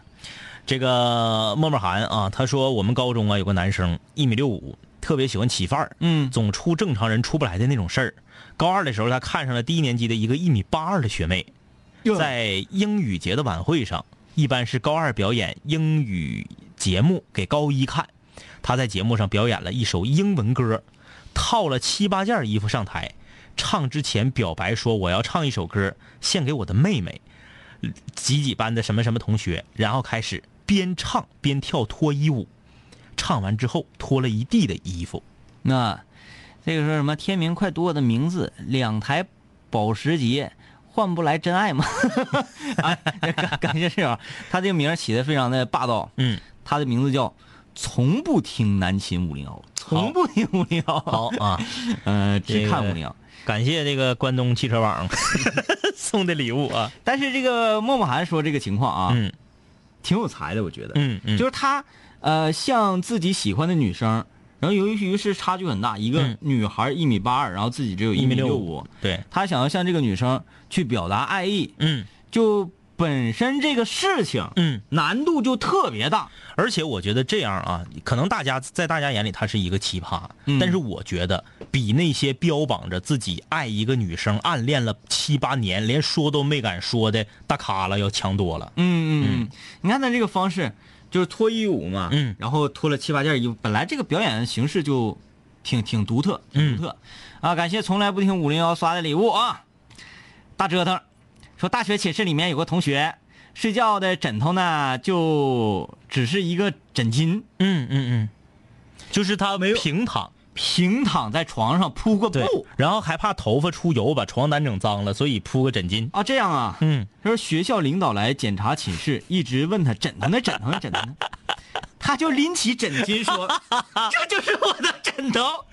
这个默默涵啊，他说我们高中啊有个男生一米六五，特别喜欢起范儿，嗯总出正常人出不来的那种事儿。高二的时候，他看上了低年级的一个一米八二的学妹，在英语节的晚会上，一般是高二表演英语节目给高一看，他在节目上表演了一首英文歌，套了七八件衣服上台，唱之前表白说我要唱一首歌献给我的妹妹，几几班的什么什么同学，然后开始边唱边跳脱衣舞，唱完之后脱了一地的衣服。那这个说什么？天明快读我的名字，两台保时捷换不来真爱吗？啊，感感谢室友，他这个名起的非常的霸道。嗯，他的名字叫从不听南秦五零幺，从不听五零幺。好啊，呃，这个只看五零幺。感谢这个关东汽车网 送的礼物啊。但是这个默默涵说这个情况啊，嗯挺有才的，我觉得。嗯嗯，就是他呃向自己喜欢的女生，然后由于是差距很大，一个嗯。女孩一米八二，然后自己只有一米六五五，，对，他想要向这个女生去表达爱意，嗯。就本身这个事情嗯，难度就特别大。而且我觉得这样啊，可能大家在大家眼里他是一个奇葩，嗯。但是我觉得比那些标榜着自己爱一个女生、暗恋了七八年，连说都没敢说的大咖了要强多了。嗯嗯嗯，你看他这个方式就是脱衣舞嘛，嗯。然后脱了七八件衣服，本来这个表演形式就挺挺独特，挺独特、啊！感谢从来不听五零幺刷的礼物啊，大折腾说大学寝室里面有个同学睡觉的枕头呢，就只是一个枕巾，嗯嗯嗯，就是他平躺，平躺在床上铺个布，然后还怕头发出油把床单整脏了，所以铺个枕巾。啊，这样啊，嗯，他说学校领导来检查寝室，一直问他枕头呢，枕头呢，枕头呢，他就拎起枕巾说：“ 这就是我的枕头。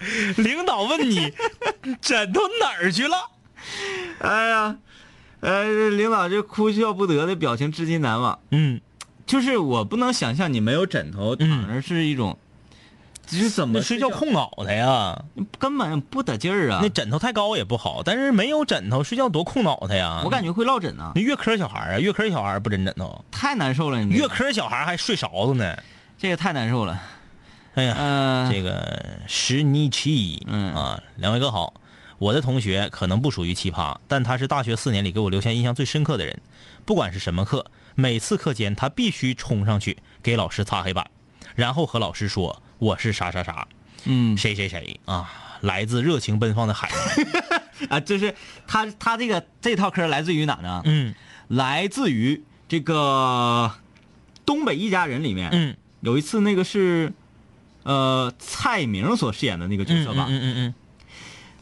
领导问你 枕头哪儿去了？”哎呀，呃，领导这哭笑不得的表情至今难忘。嗯，就是我不能想象你没有枕头躺着是一种这是怎么睡觉控脑袋呀？根本不得劲儿啊那！枕头太高也不好，但是没有枕头睡觉多控脑袋呀。我感觉会落枕啊，那月科小孩啊，月科小孩不枕枕头，太难受了。你这月个科小孩还睡勺子呢。这个太难受了。哎呀，嗯，这个石尼奇，嗯啊，两位哥好。我的同学可能不属于奇葩，但他是大学四年里给我留下印象最深刻的人。不管是什么课，每次课间他必须冲上去给老师擦黑板，然后和老师说我是啥啥啥，嗯谁谁谁啊，来自热情奔放的海南。啊，就是他他这个这套嗑来自于哪呢？嗯来自于这个东北一家人里面，嗯，有一次那个是呃蔡明所饰演的那个角嗯色吧，嗯嗯嗯，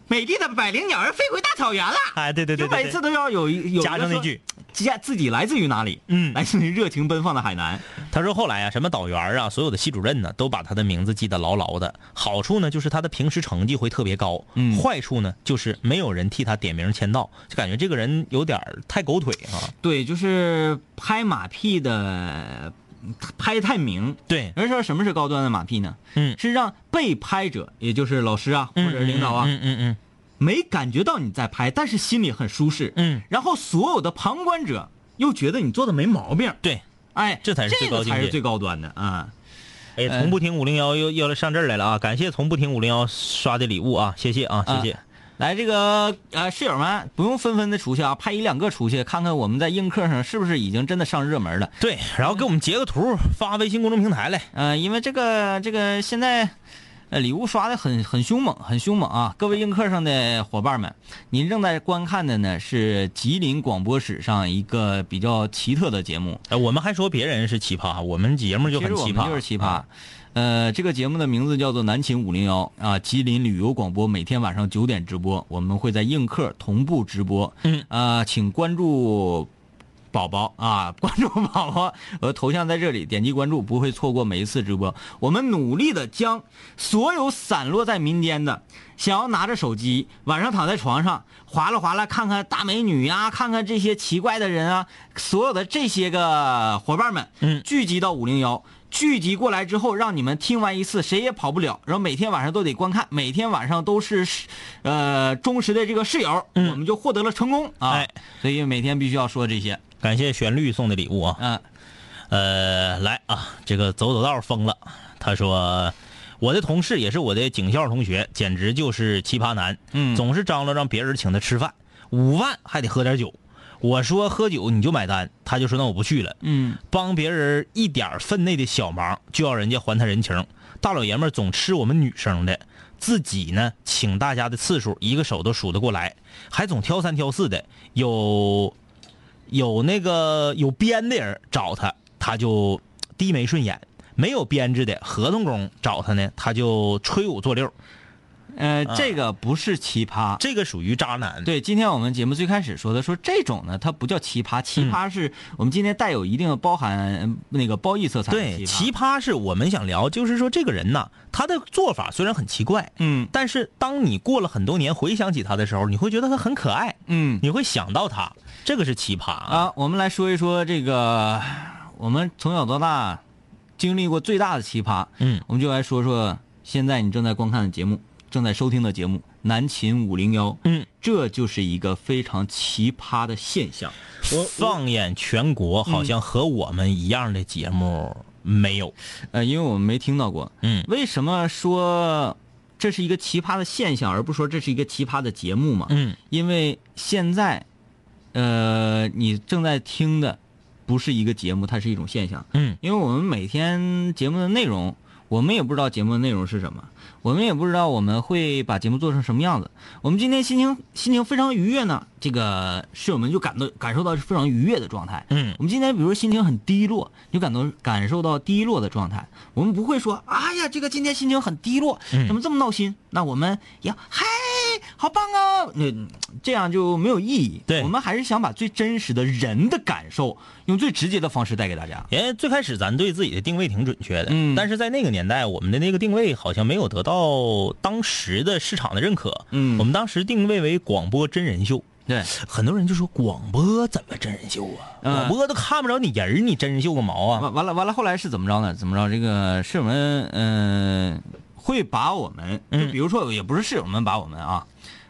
美丽的百灵鸟儿飞回大草原了。哎，对对对对，就每次都要有一加上那句，加自己来自于哪里？嗯 来自于热情奔放的海南。他说后来啊，什么导员啊，所有的系主任呢，都把他的名字记得牢牢的。好处呢，就是他的平时成绩会特别高；嗯坏处呢，就是没有人替他点名签到，就感觉这个人有点太狗腿啊。对，就是拍马屁的，拍太明。对，而说什么是高端的马屁呢？嗯是让被拍者，也就是老师啊，或者是领导啊，嗯嗯嗯没感觉到你在拍，但是心里很舒适。嗯，然后所有的旁观者又觉得你做的没毛病。对。哎，这才是最高这个才是最高端的啊！哎，从不听五零幺又又来上这儿来了啊！感谢从不听五零幺刷的礼物啊，谢谢啊，谢谢。来，这个呃室友们不用纷纷的出去啊，派一两个出去，看看我们在映客上是不是已经真的上热门了。对，然后给我们截个图发微信公众平台来。呃，因为这个这个现在，呃，礼物刷的很很凶猛，很凶猛啊！各位映客上的伙伴们，您正在观看的呢是吉林广播史上一个比较奇特的节目，呃，我们还说别人是奇葩，我们节目就很奇葩，就是奇葩。啊呃，这个节目的名字叫做南秦五零幺啊，吉林旅游广播，每天晚上九点直播，我们会在映客同步直播。嗯，啊，请关注宝宝啊，关注宝宝，我的头像在这里，点击关注，不会错过每一次直播。我们努力的将所有散落在民间的，想要拿着手机晚上躺在床上划拉划拉看看大美女呀、看看这些奇怪的人啊，所有的这些个伙伴们，嗯聚集到五零幺。聚集过来之后，让你们听完一次，谁也跑不了。然后每天晚上都得观看，每天晚上都是，呃，忠实的这个室友，嗯我们就获得了成功啊。哎所以每天必须要说这些。感谢旋律送的礼物啊。嗯、呃，来啊，这个走走道疯了。他说，我的同事也是我的警校同学，简直就是奇葩男。嗯总是张罗让别人请他吃饭，五万还得喝点酒。我说喝酒你就买单，他就说那我不去了。嗯，帮别人一点分内的小忙，就要人家还他人情。大老爷们儿总吃我们女生的，自己呢请大家的次数一个手都数得过来，还总挑三挑四的。有有那个有编的人找他，他就低眉顺眼；没有编制的合同工找他呢，他就吹五作六。呃，这个不是奇葩。这个属于渣男。对，今天我们节目最开始说的，说这种呢，它不叫奇葩，奇葩是我们今天带有一定的包含呃那个褒义色彩对，奇葩。是我们想聊，就是说这个人呐，他的做法虽然很奇怪，嗯但是当你过了很多年回想起他的时候，你会觉得他很可爱，嗯你会想到他，这个是奇葩啊。啊，我们来说一说这个，我们从小到大经历过最大的奇葩。嗯，我们就来说说现在你正在观看的节目，正在收听的节目《南秦五零幺》。嗯，这就是一个非常奇葩的现象。放眼全国，好像和我们一样的节目没有。呃，因为我们没听到过。嗯为什么说这是一个奇葩的现象，而不说这是一个奇葩的节目嘛？嗯因为现在，呃，你正在听的不是一个节目，它是一种现象。嗯因为我们每天节目的内容，我们也不知道节目的内容是什么，我们也不知道我们会把节目做成什么样子。我们今天心情心情非常愉悦呢，这个室友们就感到感受到是非常愉悦的状态。嗯我们今天比如说心情很低落，就感到感受到低落的状态。我们不会说，哎呀，这个今天心情很低落，嗯怎么这么闹心？那我们要嗨，好棒啊！那这样就没有意义。对我们还是想把最真实的人的感受，用最直接的方式带给大家。因为最开始咱对自己的定位挺准确的，嗯但是在那个年代，我们的那个定位好像没有得到当时的市场的认可。嗯我们当时定位为广播真人秀，对，很多人就说广播怎么真人秀啊？嗯广播都看不着你人，你真人秀个毛啊？完完了完了，后来是怎么着呢？怎么着？这个是我们，嗯、会把我们，就嗯比如说也不是室友们把我们啊，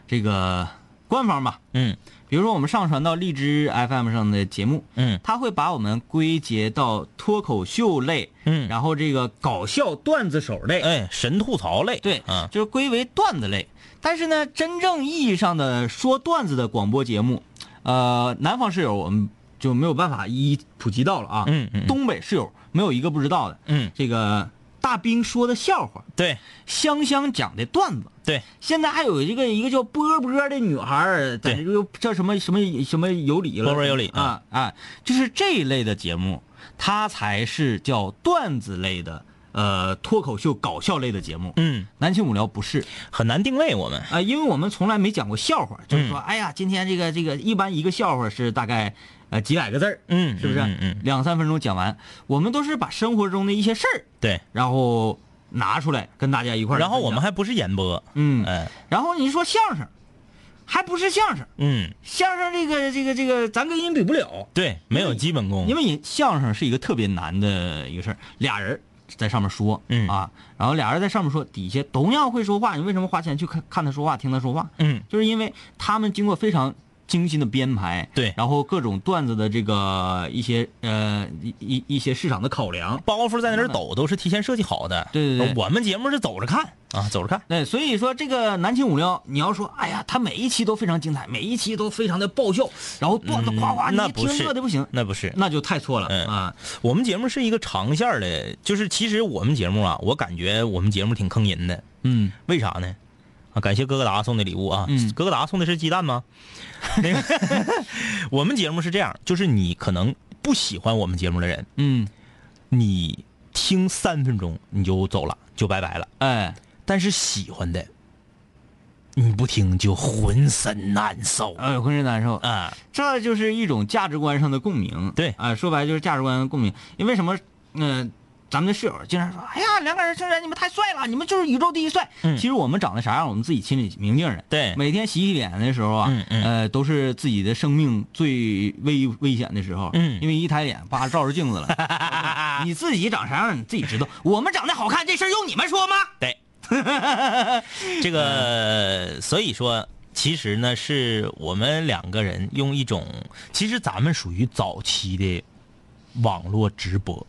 这个官方吧，嗯。比如说我们上传到荔枝 FM 上的节目，嗯。他会把我们归结到脱口秀类，嗯，然后这个搞笑段子手类，哎，神吐槽类，对，啊，就是归为段子类。但是呢，真正意义上的说段子的广播节目，呃，南方室友我们就没有办法一一普及到了啊。嗯嗯嗯。东北室友没有一个不知道的。嗯，这个大兵说的笑话，对。香香讲的段子。对，现在还有一个一个叫波波的女孩叫什么什么什么有理了，波波有理啊啊，就是这一类的节目，它才是叫段子类的，呃，脱口秀搞笑类的节目。嗯，南青五聊不是。很难定位我们，啊、因为我们从来没讲过笑话，就是说，哎呀，今天这个这个，一般一个笑话是大概呃几百个字儿，嗯是不是？嗯嗯嗯。两三分钟讲完，我们都是把生活中的一些事儿，对，然后拿出来跟大家一块儿。然后我们还不是演播，嗯，哎，然后你说相声，还不是相声，嗯，相声这个这个这个，咱跟人比不了，对，没有基本功，因为你相声是一个特别难的一个事儿，俩人在上面说，嗯。啊，然后俩人在上面说，底下同样会说话，你为什么花钱去看看他说话，听他说话？嗯，就是因为他们经过非常精心的编排，对。然后各种段子的这个一些呃一一一些市场的考量，包袱在那儿抖都是提前设计好的，对对对。我们节目是走着看啊，走着看，对，所以说这个南青五聊，你要说，哎呀，他每一期都非常精彩，每一期都非常的爆笑，然后段子夸夸，你听嗯那不是乐的不行，那不是，那就太错了、嗯啊。我们节目是一个长线的，就是其实我们节目啊，我感觉我们节目挺坑人的，嗯。为啥呢？啊，感谢哥哥达送的礼物啊！嗯哥哥达送的是鸡蛋吗？那个，我们节目是这样，就是你可能不喜欢我们节目的人，嗯，你听三分钟你就走了，就拜拜了。哎，但是喜欢的，你不听就浑身难受哎，浑身难受。啊！这就是一种价值观上的共鸣。对啊、说白了就是价值观的共鸣。因为什么？嗯、咱们的室友经常说：“哎呀，两个人生人，你们太帅了，你们就是宇宙第一帅。嗯其实我们长得啥样，我们自己心里明镜的。对每天洗洗脸的时候啊，嗯嗯呃，都是自己的生命最危危险的时候。嗯因为一抬脸，叭照着镜子了。你自己长啥样，你自己知道。我们长得好看，这事儿用你们说吗？对，这个所以说，其实呢，是我们两个人用一种，其实咱们属于早期的网络直播。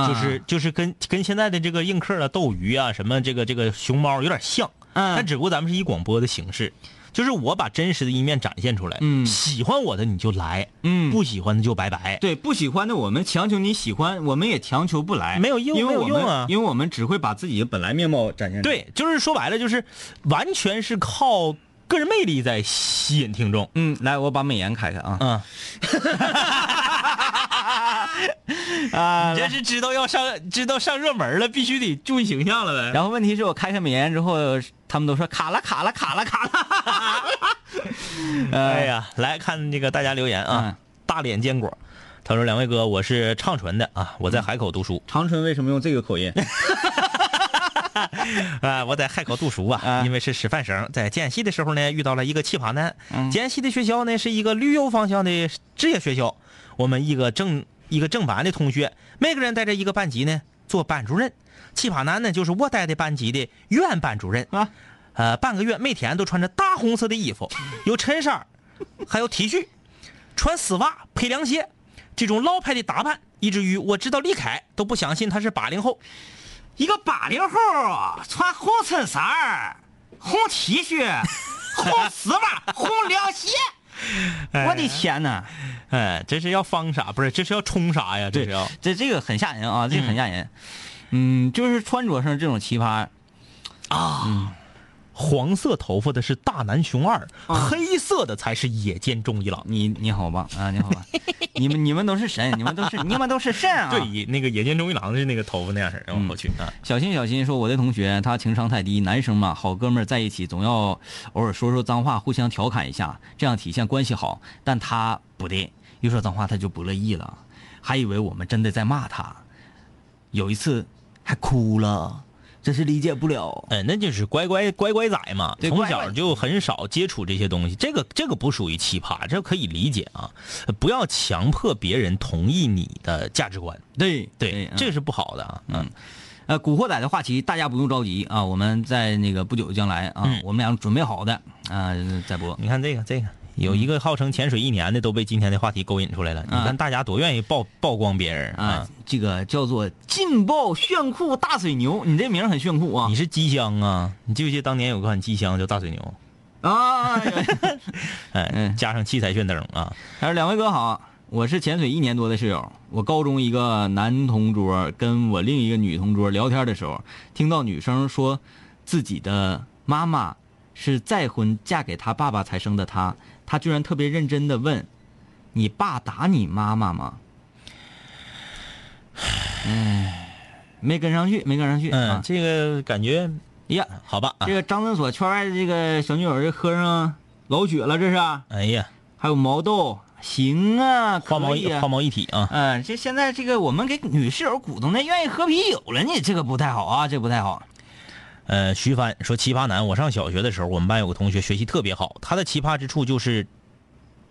啊就是就是跟跟现在的这个映客啊、斗鱼啊、什么这个这个熊猫有点像，嗯但只不过咱们是以广播的形式，就是我把真实的一面展现出来，嗯喜欢我的你就来，嗯不喜欢的就拜拜，对不喜欢的，我们强求你喜欢，我们也强求不来，没有用没有因为我们用啊因为我们只会把自己的本来面貌展现出来。对，就是说白了就是完全是靠个人魅力在吸引听众，嗯，来，我把美颜开开啊。嗯，啊你这是知道要上知道上热门了，必须得注意形象了呗。然后问题是我开开美颜之后，他们都说卡了卡了卡了卡了。哎呀，来看这个大家留言啊，嗯大脸坚果，他说两位哥，我是长春的啊，我在海口读书。长春为什么用这个口音？啊，我在海口读书啊，啊因为是师范生，在建系的时候呢，遇到了一个奇葩男。嗯建系的学校呢是一个旅游方向的职业学校，我们一个正一个正班的同学，每个人带着一个班级呢做班主任。奇葩男呢就是我带的班级的原班主任啊，呃，半个月每天都穿着大红色的衣服，有衬衫，还有 T 恤，穿丝袜配凉鞋，这种老派的打扮，以至于我直到离开都不相信他是八零后。一个八零后穿红衬衫、红 T 恤、红丝袜、红凉鞋，我的天哪！哎，这是要方啥？不是，这是要冲啥呀？这是要这这个很吓人啊，这个很吓人。嗯，就是穿着上这种奇葩，黄色头发的是大南熊二，啊黑色的才是野间忠一郎。你你好吧啊，你好吧，你们你们都是神，你们都是你们都是神啊！对，那个野间忠一郎是那个头发那样式儿，然后我去啊，小心小心说，我的同学他情商太低，男生嘛，好哥们儿在一起总要偶尔说说脏话，互相调侃一下，这样体现关系好。但他不对，一说脏话他就不乐意了，还以为我们真的在骂他，有一次还哭了，真是理解不了。哎，那就是乖乖乖乖仔嘛，从小就很少接触这些东西，这个这个不属于奇葩，这可以理解啊，不要强迫别人同意你的价值观，对对，嗯这个是不好的啊，嗯呃，《古惑仔》的话题大家不用着急啊，我们在那个不久的将来啊，嗯我们俩准备好的啊、再播。你看这个这个，有一个号称潜水一年的都被今天的话题勾引出来了。你看大家多愿意曝曝光别人啊啊！，这个叫做劲爆炫酷大水牛，你这名很炫酷啊你！是机箱啊？你记不记得当年有个很机箱叫大水牛？啊，哎，嗯加上七彩炫灯啊！他说：“两位哥好，我是潜水一年多的室友。我高中一个男同桌跟我另一个女同桌聊天的时候，听到女生说自己的妈妈是再婚嫁给他爸爸才生的他，他居然特别认真的问：‘你爸打你妈妈吗？’哎，没跟上去，没跟上去。嗯，啊、这个感觉呀，好吧？啊这个张诊所圈外的这个小女友这喝上老血了，这是。哎呀，还有毛豆，行啊，花毛一花毛一体啊！嗯，这现在这个我们给女室友鼓动的愿意喝啤酒了，你这个不太好啊，这不太好。呃，徐帆说奇葩男，我上小学的时候，我们班有个同学学习特别好，他的奇葩之处就是，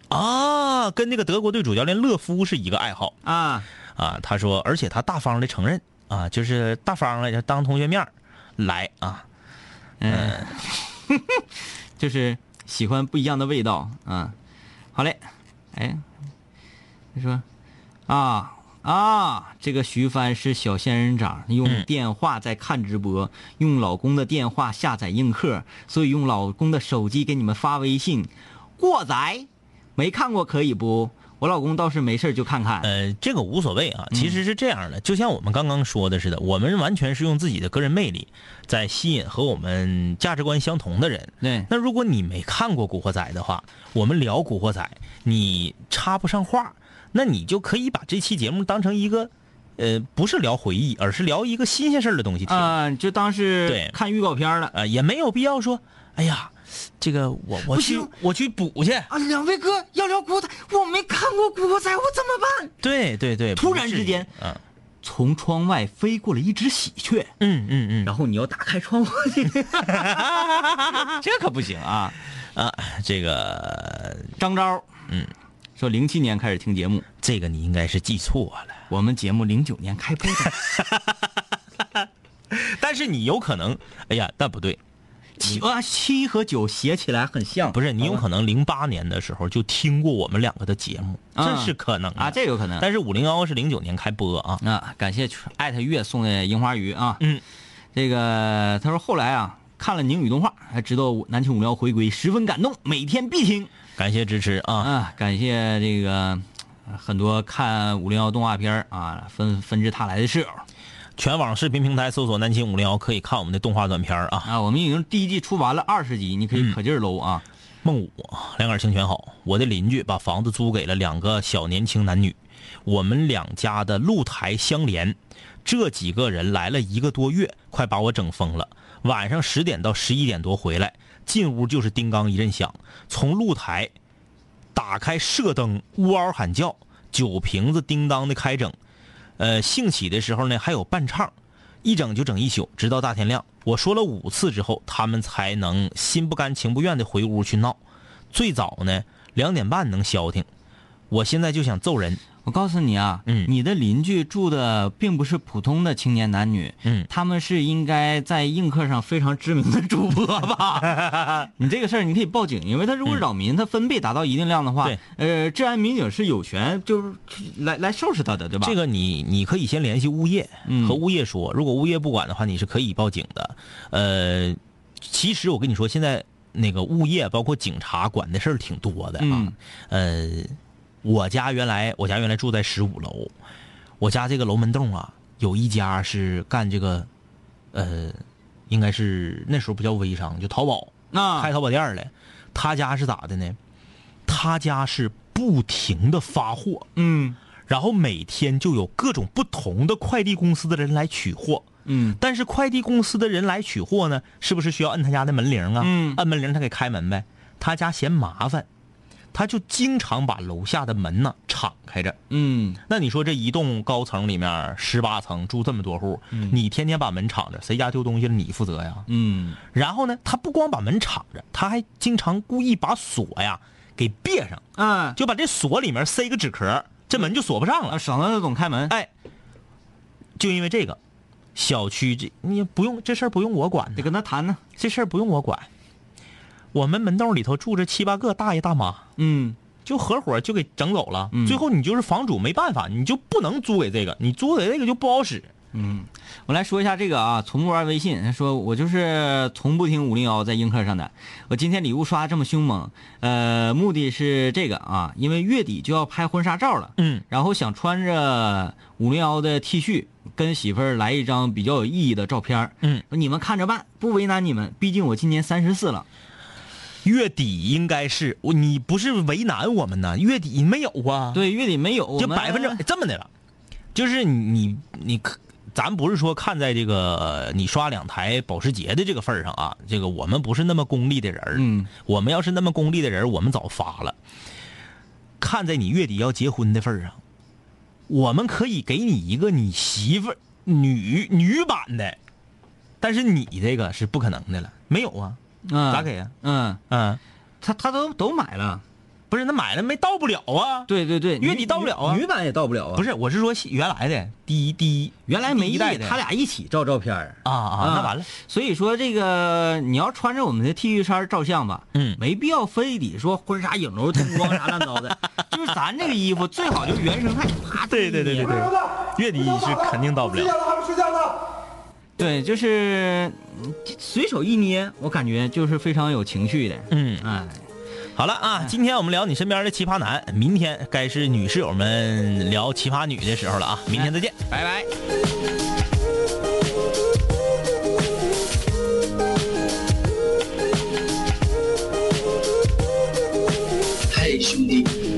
啊，跟那个德国队主教练勒夫是一个爱好啊，啊。他说，而且他大方的承认啊，就是大方的就当同学面儿来啊。嗯，就是喜欢不一样的味道啊。好嘞，哎，他说啊啊，这个徐帆是小仙人掌，用嗯电话在看直播，用老公的电话下载映客，所以用老公的手机给你们发微信，过载，没看过可以不？我老公倒是没事就看看。呃，这个无所谓啊，其实是这样的，就像我们刚刚说的似的，我们完全是用自己的个人魅力在吸引和我们价值观相同的人。对，那如果你没看过《古惑仔》的话，我们聊《古惑仔》，你插不上话，那你就可以把这期节目当成一个，呃，不是聊回忆，而是聊一个新鲜事儿的东西听。啊、就当是对看预告片了。呃，也没有必要说，哎呀，这个我我去不行我去补去。啊，两位哥要聊古惑仔，我没看过古惑仔，我怎么办？对对对，突然之间嗯从窗外飞过了一只喜鹊，嗯嗯嗯然后你要打开窗户，这可不行啊！啊，这个张昭，嗯，说零七年开始听节目，这个你应该是记错了，我们节目零九年开播的，但是你有可能，哎呀，但不对，七啊七和九写起来很像，不是你有可能零八年的时候就听过我们两个的节目，啊这是可能啊，这有可能。但是五零幺是零九年开播啊，啊，感谢艾特月送的樱花鱼啊。嗯，这个他说后来啊看了宁宇动画，还知道南青五聊回归，十分感动，每天必听感谢支持啊，啊。感谢这个呃很多看五零幺动画片儿啊纷纷至沓来的室友全网视频平台搜索南京五零幺可以看我们的动画短片啊。啊。我们已经第一季出完了二十集，你可以可劲儿搂啊。孟武，两杆清泉好。我的邻居把房子租给了两个小年轻男女，我们两家的露台相连，这几个人来了一个多月，快把我整疯了。晚上十点到十一点多回来，进屋就是叮当一阵响，从露台打开射灯，呜嗷喊叫，酒瓶子叮当的开整。呃，兴起的时候呢，还有伴唱，一整就整一宿，直到大天亮。我说了五次之后，他们才能心不甘情不愿的回屋去闹。最早呢，两点半能消停。我现在就想揍人。我告诉你啊，嗯你的邻居住的并不是普通的青年男女，嗯他们是应该在映客上非常知名的主播吧？你这个事儿你可以报警，因为他如果扰民，他分贝达到一定量的话，对呃，治安民警是有权就是来来收拾他的，对吧？这个你你可以先联系物业，嗯和物业说，如果物业不管的话，你是可以报警的。呃，其实我跟你说，现在那个物业包括警察管的事儿挺多的啊。嗯呃，我家原来我家原来住在十五楼，我家这个楼门洞啊，有一家是干这个，呃，应该是那时候不叫微商，就淘宝啊开淘宝店儿的。他家是咋的呢？他家是不停的发货，嗯然后每天就有各种不同的快递公司的人来取货。嗯但是快递公司的人来取货呢，是不是需要摁他家的门铃啊？嗯摁门铃他给开门呗。他家嫌麻烦，他就经常把楼下的门呢敞开着。嗯那你说这一栋高层里面十八层住这么多户，你天天把门敞着，谁家丢东西了你负责呀？嗯然后呢，他不光把门敞着，他还经常故意把锁呀给别上，啊，就把这锁里面塞个纸壳，这门就锁不上了啊，。省得他总开门。哎，就因为这个，小区这你不用这事儿不用我管得，跟他谈呢。这事儿不用我管。我们门洞里头住着七八个大爷大妈，嗯，就合伙就给整走了。嗯最后你就是房主，没办法，你就不能租给这个，你租给这个就不好使。嗯我来说一下这个啊，从不玩微信。他说我就是从不听五零幺在映客上的。我今天礼物刷这么凶猛，呃，目的是这个啊，因为月底就要拍婚纱照了，嗯，然后想穿着五零幺的 T 恤，跟媳妇儿来一张比较有意义的照片儿嗯，你们看着办，不为难你们，毕竟我今年三十四了。月底应该是我，你不是为难我们呢？月底没有啊？，对，月底没有，就百分之这么的了，就是你你可，咱不是说看在这个呃你刷两台保时捷的这个份儿上啊，这个我们不是那么功利的人儿嗯，我们要是那么功利的人，我们早发了。看在你月底要结婚的份儿上，我们可以给你一个你媳妇女女版的，但是你这个是不可能的了，没有啊？嗯。咋给啊？嗯，嗯，他他都都买了，不是，那买了没到不了啊？对对对，月底女到不了啊。女女版也到不了啊，不是，我是说原来的第一第一原来没第一代的。他俩一起照照片儿。啊啊，那完了，所以说这个你要穿着我们的 T 恤衫照相吧，嗯。没必要非得说婚纱影楼灯光啥乱糟的，就是咱这个衣服最好就原生态，啪，对对对对对，月底是肯定到不了。对，就是嗯随手一捏，我感觉就是非常有情绪的，嗯，哎，好了啊，今天我们聊你身边的奇葩男，明天该是女室友们聊奇葩女的时候了啊，明天再见。拜拜。嘿，兄弟，